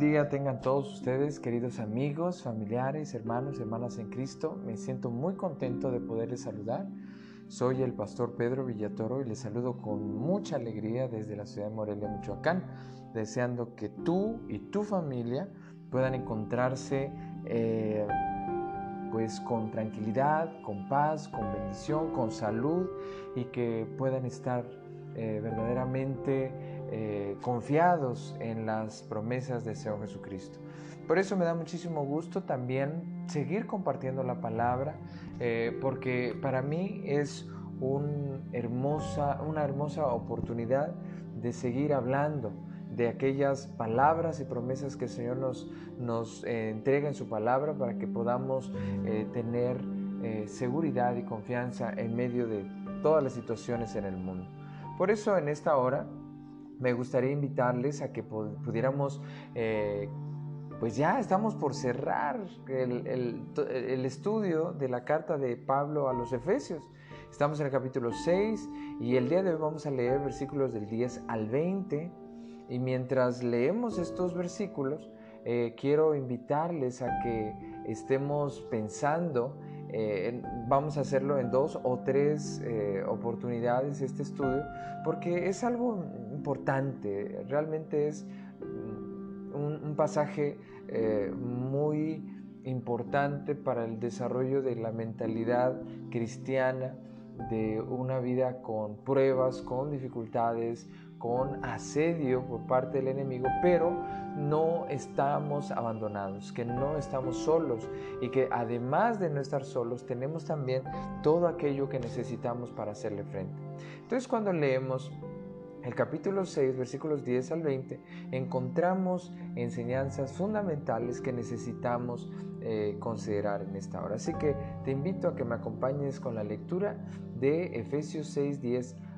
día tengan todos ustedes, queridos amigos, familiares, hermanos, hermanas en Cristo. Me siento muy contento de poderles saludar. Soy el pastor Pedro Villatoro y les saludo con mucha alegría desde la ciudad de Morelia, Michoacán, deseando que tú y tu familia puedan encontrarse eh, pues con tranquilidad, con paz, con bendición, con salud y que puedan estar eh, verdaderamente eh, confiados en las promesas del Señor Jesucristo. Por eso me da muchísimo gusto también seguir compartiendo la palabra, eh, porque para mí es una hermosa oportunidad de seguir hablando de aquellas palabras y promesas que el Señor nos, nos entrega en su palabra para que podamos tener seguridad y confianza en medio de todas las situaciones en el mundo. Por eso en esta hora me gustaría invitarles a que pudiéramos, eh, pues ya estamos por cerrar el, estudio de la carta de Pablo a los Efesios. Estamos en el capítulo 6 y el día de hoy vamos a leer versículos del 10 al 20. Y mientras leemos estos versículos, eh, quiero invitarles a que estemos pensando eh, vamos a hacerlo en dos o tres eh, oportunidades este estudio porque es algo importante, realmente es mm, un, pasaje eh, muy importante para el desarrollo de la mentalidad cristiana, de una vida con pruebas, con dificultades, con asedio por parte del enemigo, pero no estamos abandonados, que no estamos solos y que además de no estar solos tenemos también todo aquello que necesitamos para hacerle frente. Entonces cuando leemos el capítulo 6, versículos 10 al 20, encontramos enseñanzas fundamentales que necesitamos eh, considerar en esta hora. Así que te invito a que me acompañes con la lectura de Efesios 6, 10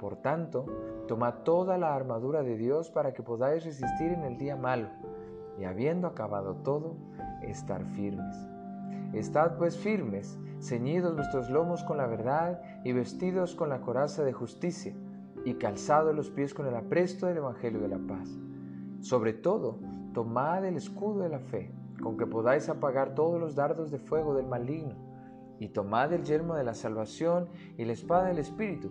Por tanto, tomad toda la armadura de Dios para que podáis resistir en el día malo, y habiendo acabado todo, estar firmes. Estad pues firmes, ceñidos vuestros lomos con la verdad y vestidos con la coraza de justicia, y calzados los pies con el apresto del Evangelio de la paz. Sobre todo, tomad el escudo de la fe, con que podáis apagar todos los dardos de fuego del maligno, y tomad el yelmo de la salvación y la espada del Espíritu,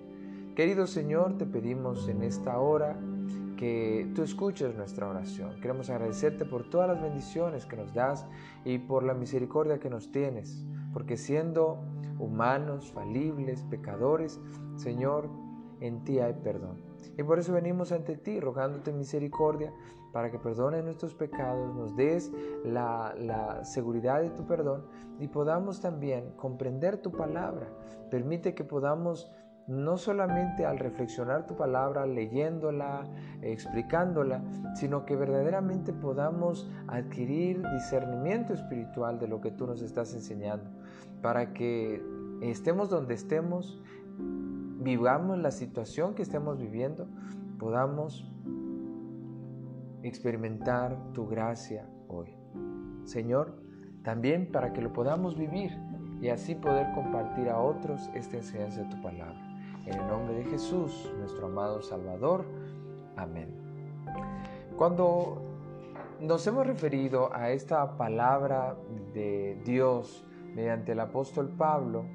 Querido Señor, te pedimos en esta hora que tú escuches nuestra oración. Queremos agradecerte por todas las bendiciones que nos das y por la misericordia que nos tienes, porque siendo humanos, falibles, pecadores, Señor, en ti hay perdón. Y por eso venimos ante ti rogándote misericordia para que perdones nuestros pecados, nos des la, la, seguridad de tu perdón y podamos también comprender tu palabra. Permite que podamos no solamente al reflexionar tu palabra, leyéndola, explicándola, sino que verdaderamente podamos adquirir discernimiento espiritual de lo que tú nos estás enseñando, para que estemos donde estemos, vivamos la situación que estemos viviendo, podamos experimentar tu gracia hoy. Señor, también para que lo podamos vivir y así poder compartir a otros esta enseñanza de tu palabra. En el nombre de Jesús, nuestro amado Salvador. Amén. Cuando nos hemos referido a esta palabra de Dios mediante el apóstol Pablo,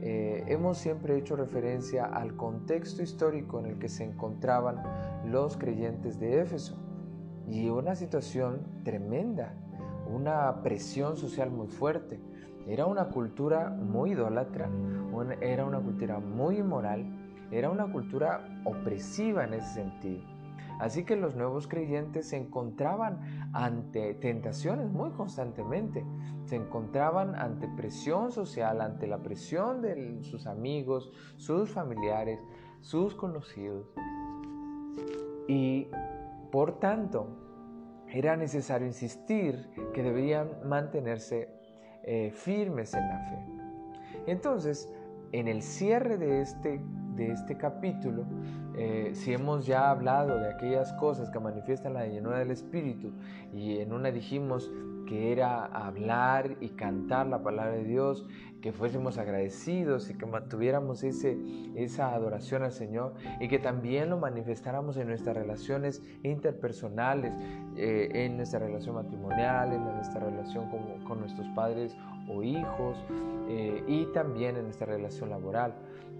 eh, hemos siempre hecho referencia al contexto histórico en el que se encontraban los creyentes de Éfeso y una situación tremenda una presión social muy fuerte. Era una cultura muy idólatra, era una cultura muy inmoral, era una cultura opresiva en ese sentido. Así que los nuevos creyentes se encontraban ante tentaciones muy constantemente. Se encontraban ante presión social, ante la presión de sus amigos, sus familiares, sus conocidos. Y por tanto, era necesario insistir que debían mantenerse eh, firmes en la fe. Entonces, en el cierre de este de este capítulo, eh, si hemos ya hablado de aquellas cosas que manifiestan la llenura del Espíritu y en una dijimos que era hablar y cantar la palabra de Dios, que fuésemos agradecidos y que mantuviéramos ese, esa adoración al Señor y que también lo manifestáramos en nuestras relaciones interpersonales, eh, en nuestra relación matrimonial, en nuestra relación con, con nuestros padres o hijos eh, y también en nuestra relación laboral.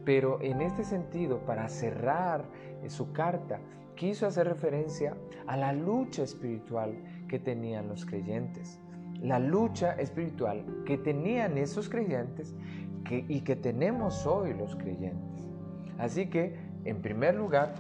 Pero en este sentido, para cerrar eh, su carta, quiso hacer referencia a la lucha espiritual que tenían los creyentes. La lucha espiritual que tenían esos creyentes y que tenemos hoy los creyentes. Así que, en primer lugar,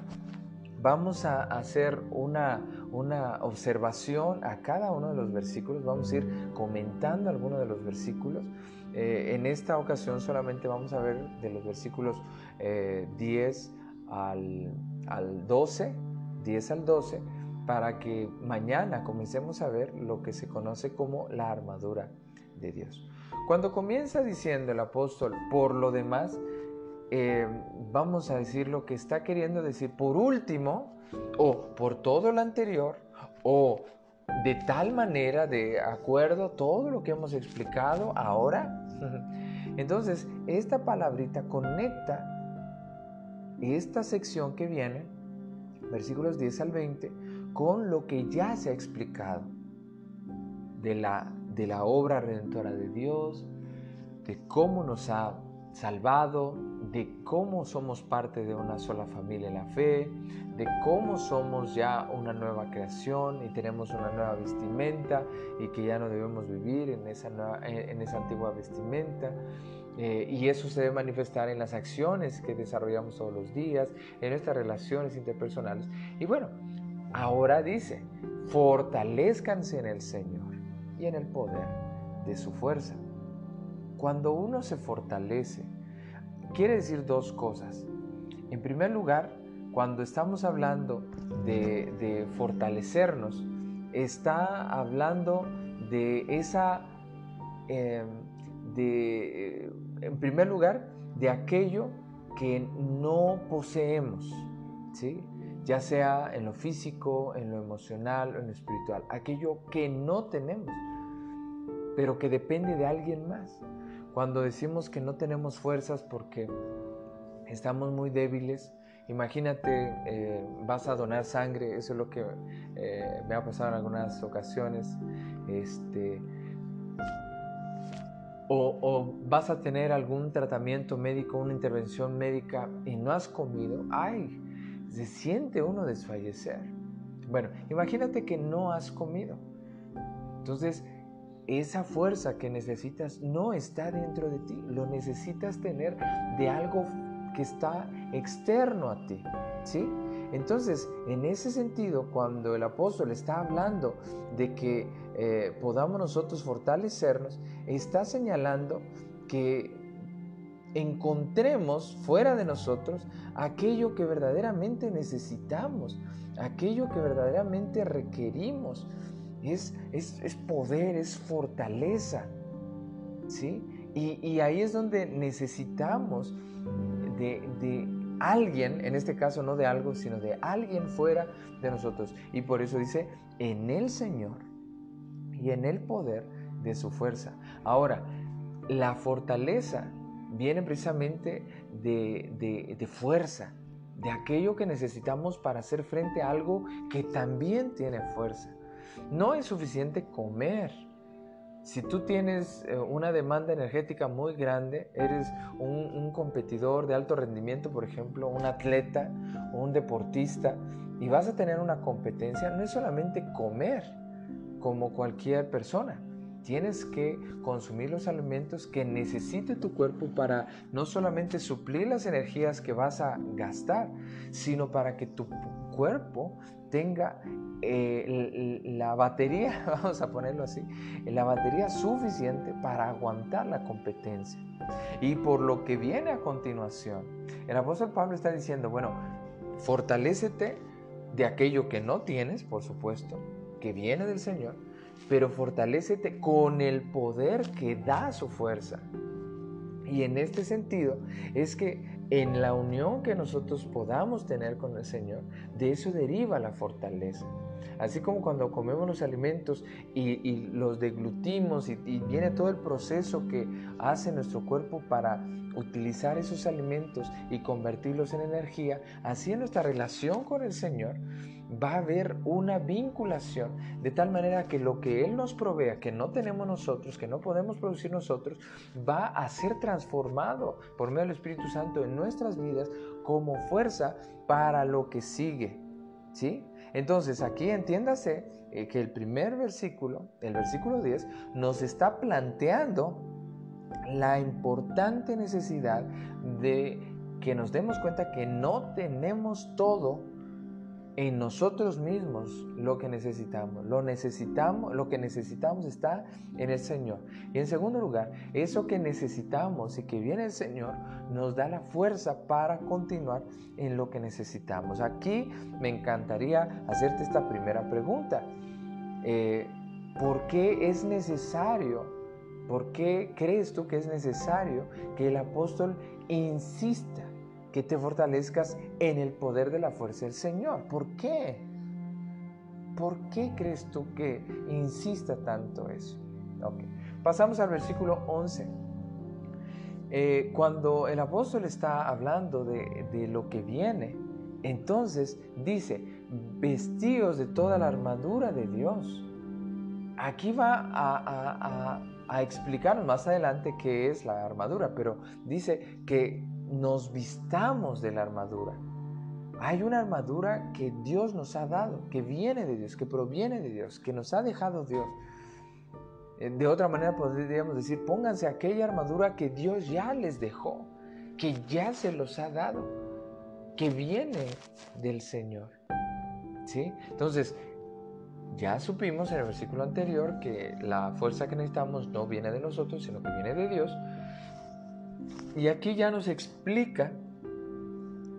vamos a hacer una, una observación a cada uno de los versículos, vamos a ir comentando algunos de los versículos eh, en esta ocasión solamente vamos a ver de los versículos 10 eh, al, al 12, 10 al 12, para que mañana comencemos a ver lo que se conoce como la armadura de Dios. Cuando comienza diciendo el apóstol, por lo demás, eh, vamos a decir lo que está queriendo decir por último, o por todo lo anterior, o de tal manera, de acuerdo todo lo que hemos explicado ahora. Entonces, esta palabrita conecta esta sección que viene, versículos 10 al 20, con lo que ya se ha explicado de la, de la obra redentora de Dios, de cómo nos ha salvado, de cómo somos parte de una sola familia en la fe, de cómo somos ya una nueva creación y tenemos una nueva vestimenta y que ya no debemos vivir en esa, en esa antigua vestimenta. Eh, y eso se debe manifestar en las acciones que desarrollamos todos los días, en nuestras relaciones interpersonales. Y bueno, ahora dice, fortalezcanse en el Señor y en el poder de su fuerza. Cuando uno se fortalece, quiere decir dos cosas. En primer lugar, cuando estamos hablando de, fortalecernos, está hablando de esa, em, de, eh, en primer lugar, de aquello que no poseemos, ¿sí? Ya sea en lo físico, en lo emocional en lo espiritual, aquello que no tenemos, pero que depende de alguien más. Cuando decimos que no tenemos fuerzas porque estamos muy débiles, imagínate, eh, vas a donar sangre, eso es lo que eh, me ha pasado en algunas ocasiones, este, o, o, vas a tener algún tratamiento médico, una intervención médica y no has comido, ay, se siente uno desfallecer. Bueno, imagínate que no has comido. Entonces, esa fuerza que necesitas no está dentro de ti, lo necesitas tener de algo que está externo a ti, ¿sí? Entonces, en ese sentido, cuando el apóstol está hablando de que eh, podamos nosotros fortalecernos, está señalando que encontremos fuera de nosotros aquello que verdaderamente necesitamos, aquello que verdaderamente requerimos es, poder, es fortaleza. ¿sí? Y, ahí es donde necesitamos de, de, alguien, en este caso no de algo, sino de alguien fuera de nosotros. Y por eso dice, en el Señor y en el poder de su fuerza. Ahora, la fortaleza viene precisamente de, de, fuerza, de aquello que necesitamos para hacer frente a algo que también tiene fuerza. No es suficiente comer. Si tú tienes eh, una demanda energética muy grande, eres un, competidor de alto rendimiento, por ejemplo, un atleta o un deportista, y vas a tener una competencia, no es solamente comer, como cualquier persona. Tienes que consumir los alimentos que necesite tu cuerpo para no solamente suplir las energías que vas a gastar, sino para que tu cuerpo tenga eh, la batería, vamos a ponerlo así, la batería suficiente para aguantar la competencia. Y por lo que viene a continuación, el apóstol Pablo está diciendo, bueno, fortalécete de aquello que no tienes, por supuesto, que viene del Señor, pero fortalécete con el poder que da su fuerza. Y en este sentido es que en la unión que nosotros podamos tener con el Señor, de eso deriva la fortaleza. Así como cuando comemos los alimentos y, los deglutimos y, y, viene todo el proceso que hace nuestro cuerpo para utilizar esos alimentos y convertirlos en energía, así en nuestra relación con el Señor va a haber una vinculación de tal manera que lo que Él nos provea, que no tenemos nosotros, que no podemos producir nosotros, va a ser transformado por medio del Espíritu Santo en nuestras vidas como fuerza para lo que sigue. ¿Sí? Entonces aquí entiéndase eh, que el primer versículo, el versículo 10, nos está planteando la importante necesidad de que nos demos cuenta que no tenemos todo en nosotros mismos lo que necesitamos. Lo necesitamos, lo que necesitamos está en el Señor. Y en segundo lugar, eso que necesitamos y que viene el Señor nos da la fuerza para continuar en lo que necesitamos. Aquí me encantaría hacerte esta primera pregunta. Eh, ¿Por qué es necesario? ¿Por qué crees tú que es necesario que el apóstol insista que te fortalezcas en el poder de la fuerza del Señor. ¿Por qué? ¿Por qué crees tú que insista tanto eso? Pasamos al versículo 11. Eh, cuando el apóstol está hablando de, lo que viene, entonces dice, vestidos de toda la armadura de Dios. Aquí va a explicarnos más adelante qué es la armadura, pero dice que nos vistamos de la armadura. Hay una armadura que Dios nos ha dado, que viene de Dios, que proviene de Dios, que nos ha dejado Dios. Eh, de otra manera podríamos decir, pónganse aquella armadura que Dios ya les dejó, que ya se los ha dado, que viene del Señor. ¿Sí? Entonces, ya supimos en el versículo anterior que la fuerza que necesitamos no viene de nosotros, sino que viene de Dios. Y aquí ya nos explica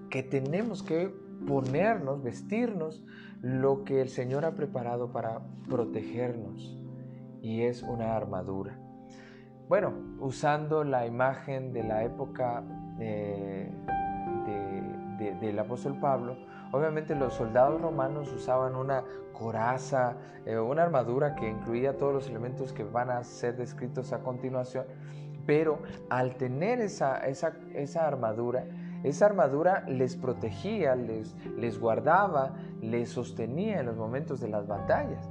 que tenemos que ponernos, vestirnos lo que el Señor ha preparado para protegernos. Y es una armadura. Bueno, usando la imagen de la época eh, del apóstol Pablo, obviamente los soldados romanos usaban una coraza, eh, una armadura que incluía todos los elementos que van a ser descritos a continuación pero al tener esa, armadura, esa armadura les protegía, les, les guardaba, les sostenía en los momentos de las batallas.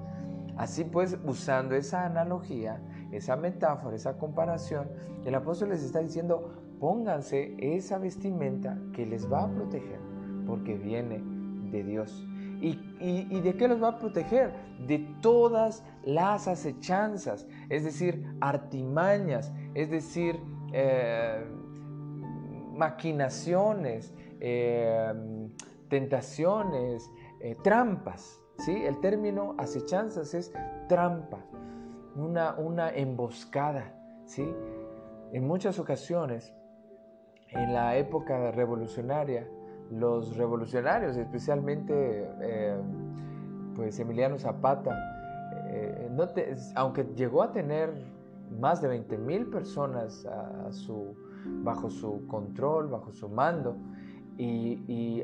Así pues, usando esa analogía, esa metáfora, esa comparación, el apóstol les está diciendo, pónganse esa vestimenta que les va a proteger, porque viene de Dios. ¿Y, de qué los va a proteger? De todas las acechanzas, es decir, artimañas, es decir, eh, maquinaciones, eh, tentaciones, eh, trampas. ¿sí? El término acechanzas es trampa, una, una emboscada. ¿sí? En muchas ocasiones, en la época revolucionaria, los revolucionarios, especialmente eh, pues Emiliano Zapata, eh, aunque llegó a tener más de 20 mil personas bajo su control, bajo su mando, y,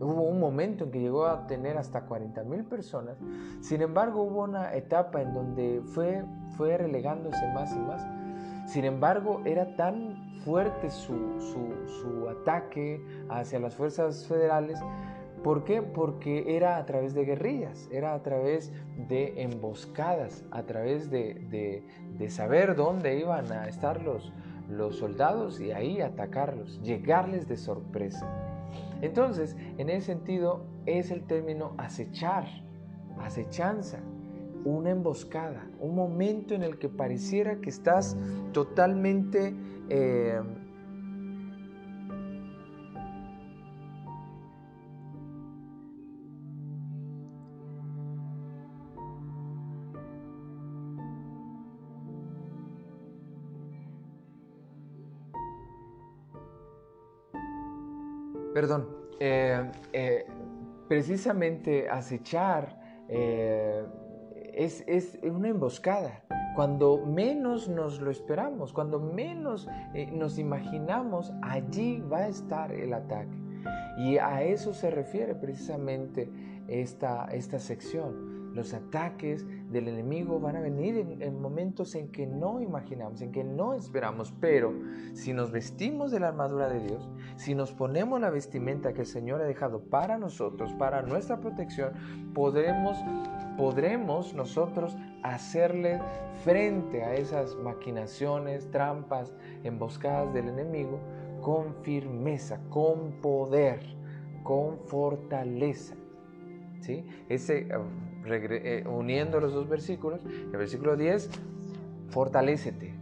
hubo un momento en que llegó a tener hasta 40 mil personas, sin embargo hubo una etapa en donde fue, fue relegándose más y más. Sin embargo, era tan fuerte su, ataque hacia las fuerzas federales. ¿Por qué? Porque era a través de guerrillas, era a través de emboscadas, a través de, saber dónde iban a estar los, los soldados y ahí atacarlos, llegarles de sorpresa. Entonces, en ese sentido, es el término acechar, acechanza. Una emboscada, un momento en el que pareciera que estás totalmente... Eh, perdón, eh, eh, precisamente acechar eh, es, es, una emboscada. Cuando menos nos lo esperamos, cuando menos nos imaginamos, allí va a estar el ataque. Y a eso se refiere precisamente esta, esta sección. Los ataques del enemigo van a venir en, momentos en que no imaginamos, en que no esperamos, pero si nos vestimos de la armadura de Dios, si nos ponemos la vestimenta que el Señor ha dejado para nosotros, para nuestra protección, podremos, podremos nosotros hacerle frente a esas maquinaciones, trampas, emboscadas del enemigo con firmeza, con poder, con fortaleza. ¿Sí? Ese eh, uniendo los dos versículos, el versículo 10, fortalécete.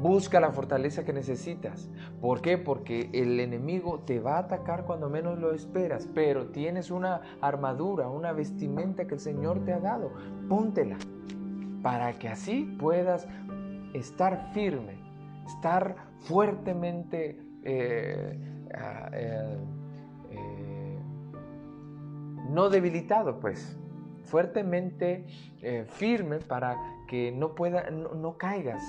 Busca la fortaleza que necesitas. ¿Por qué? Porque el enemigo te va a atacar cuando menos lo esperas, pero tienes una armadura, una vestimenta que el Señor te ha dado. Póntela para que así puedas estar firme, estar fuertemente eh, ah, eh, no debilitado, pues, fuertemente eh, firme para que no, pueda, no, caigas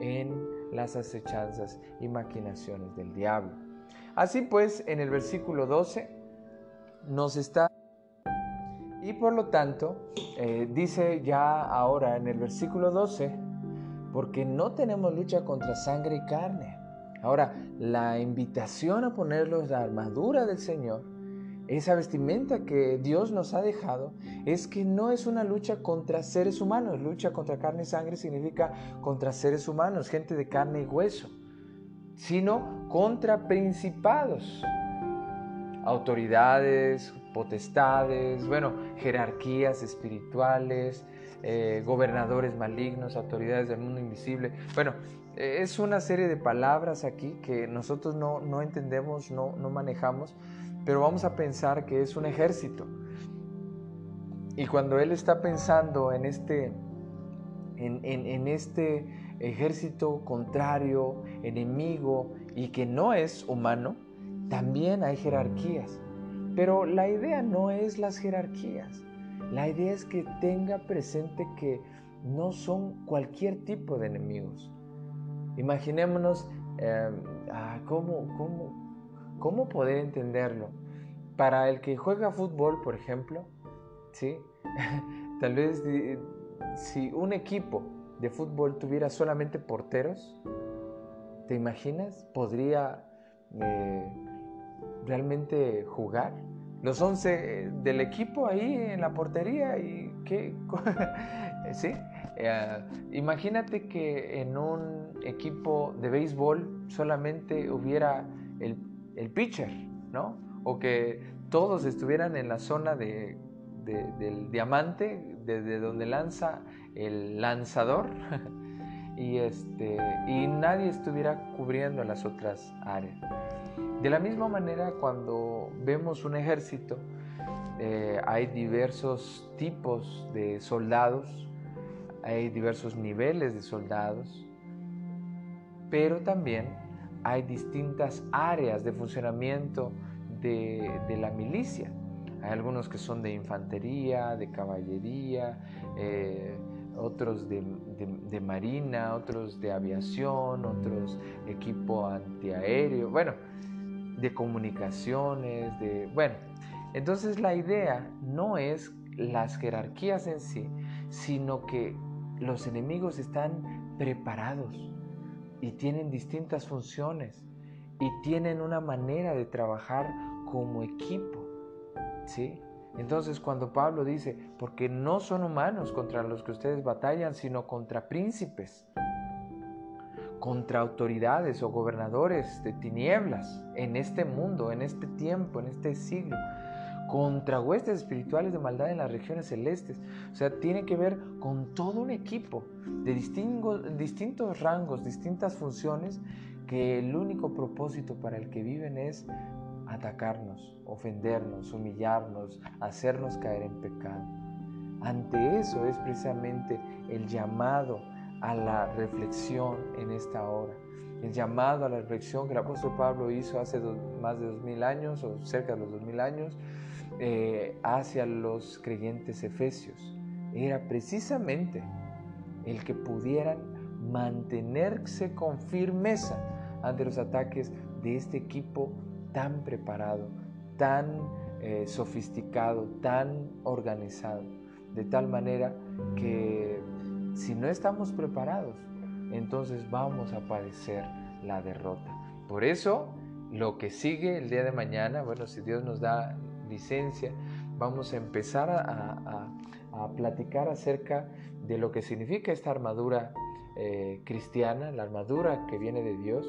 en las acechanzas y maquinaciones del diablo. Así pues, en el versículo 12 nos está... Y por lo tanto, eh, dice ya ahora en el versículo 12, porque no tenemos lucha contra sangre y carne. Ahora, la invitación a ponerlos la armadura del Señor esa vestimenta que Dios nos ha dejado, es que no es una lucha contra seres humanos. Lucha contra carne y sangre significa contra seres humanos, gente de carne y hueso, sino contra principados, autoridades, potestades, bueno, jerarquías espirituales, eh, gobernadores malignos, autoridades del mundo invisible. Bueno, es una serie de palabras aquí que nosotros no, no entendemos, no, no manejamos, pero vamos a pensar que es un ejército. Y cuando él está pensando en este, en, este ejército contrario, enemigo y que no es humano, también hay jerarquías. Pero la idea no es las jerarquías. La idea es que tenga presente que no son cualquier tipo de enemigos. Imaginémonos eh, ah, cómo, cómo, ¿Cómo poder entenderlo? Para el que juega fútbol, por ejemplo, ¿sí? tal vez si un equipo de fútbol tuviera solamente porteros, ¿te imaginas? ¿Podría eh, realmente jugar? Los 11 del equipo ahí en la portería y qué... ¿Sí? Eh, imagínate que en un equipo de béisbol solamente hubiera el el pitcher, ¿no? O que todos estuvieran en la zona de, del diamante, desde donde lanza el lanzador, y, este, y nadie estuviera cubriendo las otras áreas. De la misma manera, cuando vemos un ejército, eh, hay diversos tipos de soldados, hay diversos niveles de soldados, pero también hay distintas áreas de funcionamiento de, la milicia. Hay algunos que son de infantería, de caballería, eh, otros de, marina, otros de aviación, otros equipo antiaéreo, bueno, de comunicaciones, de... Bueno, entonces la idea no es las jerarquías en sí, sino que los enemigos están preparados y tienen distintas funciones y tienen una manera de trabajar como equipo. ¿Sí? Entonces cuando Pablo dice, porque no son humanos contra los que ustedes batallan, sino contra príncipes, contra autoridades o gobernadores de tinieblas en este mundo, en este tiempo, en este siglo, contra huestes espirituales de maldad en las regiones celestes. O sea, tiene que ver con todo un equipo de distintos rangos, distintas funciones, que el único propósito para el que viven es atacarnos, ofendernos, humillarnos, hacernos caer en pecado. Ante eso es precisamente el llamado a la reflexión en esta hora. El llamado a la reflexión que el apóstol Pablo hizo hace más de dos mil años o cerca de los dos mil años eh, hacia los creyentes efesios. Era precisamente el que pudieran mantenerse con firmeza ante los ataques de este equipo tan preparado, tan eh, sofisticado, tan organizado, de tal manera que si no estamos preparados, entonces vamos a padecer la derrota. Por eso, lo que sigue el día de mañana, bueno, si Dios nos da licencia, vamos a empezar a, platicar acerca de lo que significa esta armadura eh, cristiana, la armadura que viene de Dios,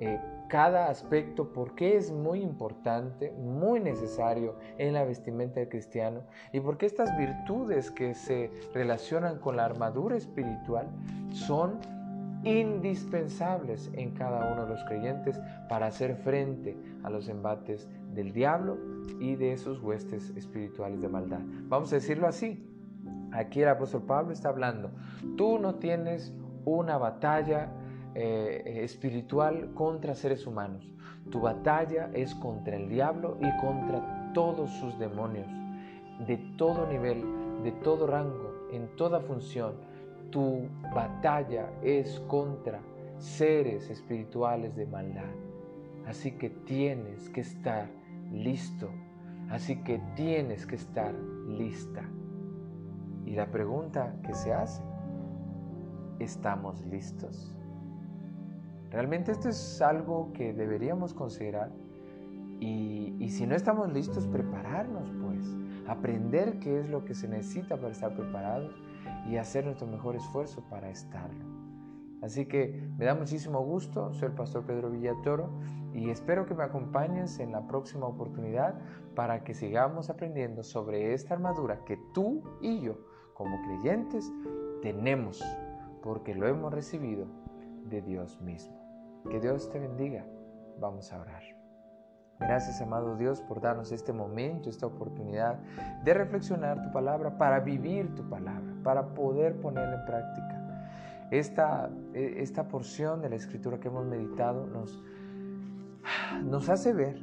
eh, cada aspecto, porque es muy importante, muy necesario en la vestimenta del cristiano y porque estas virtudes que se relacionan con la armadura espiritual son indispensables en cada uno de los creyentes para hacer frente a los embates del diablo y de sus huestes espirituales de maldad. Vamos a decirlo así. Aquí el apóstol Pablo está hablando. Tú no tienes una batalla eh, espiritual contra seres humanos. Tu batalla es contra el diablo y contra todos sus demonios, de todo nivel, de todo rango, en toda función. Tu batalla es contra seres espirituales de maldad. Así que tienes que estar listo. Así que tienes que estar lista. Y la pregunta que se hace, ¿estamos listos? Realmente esto es algo que deberíamos considerar y, si no estamos listos, prepararnos pues, aprender qué es lo que se necesita para estar preparados y hacer nuestro mejor esfuerzo para estarlo. Así que me da muchísimo gusto, soy el pastor Pedro Villatoro y espero que me acompañes en la próxima oportunidad para que sigamos aprendiendo sobre esta armadura que tú y yo como creyentes tenemos porque lo hemos recibido de Dios mismo. Que Dios te bendiga. Vamos a orar. Gracias, amado Dios, por darnos este momento, esta oportunidad de reflexionar tu palabra, para vivir tu palabra, para poder ponerla en práctica. Esta, e, esta porción de la escritura que hemos meditado nos, nos hace ver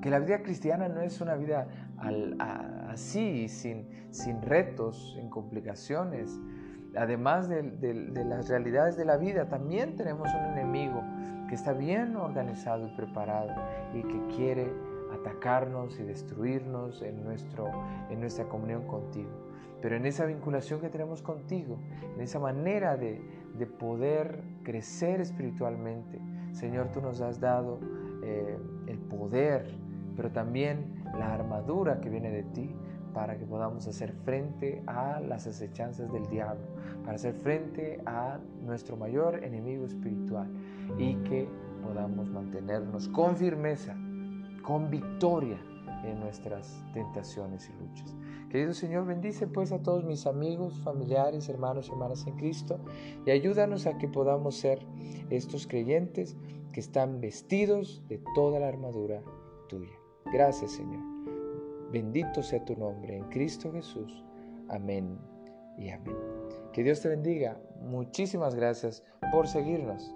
que la vida cristiana no es una vida así, sin, sin retos, sin complicaciones, además de, las realidades de la vida, también tenemos un enemigo que está bien organizado y preparado y que quiere atacarnos y destruirnos en, nuestro, en nuestra comunión contigo. Pero en esa vinculación que tenemos contigo, en esa manera de, poder crecer espiritualmente, Señor, tú nos has dado eh, el poder, pero también la armadura que viene de ti para que podamos hacer frente a las acechanzas del diablo, para hacer frente a nuestro mayor enemigo espiritual y que podamos mantenernos con firmeza, con victoria en nuestras tentaciones y luchas. Querido Señor, bendice pues a todos mis amigos, familiares, hermanos y hermanas en Cristo y ayúdanos a que podamos ser estos creyentes que están vestidos de toda la armadura tuya. Gracias Señor. Bendito sea tu nombre en Cristo Jesús. Amén y amén. Que Dios te bendiga. Muchísimas gracias por seguirnos.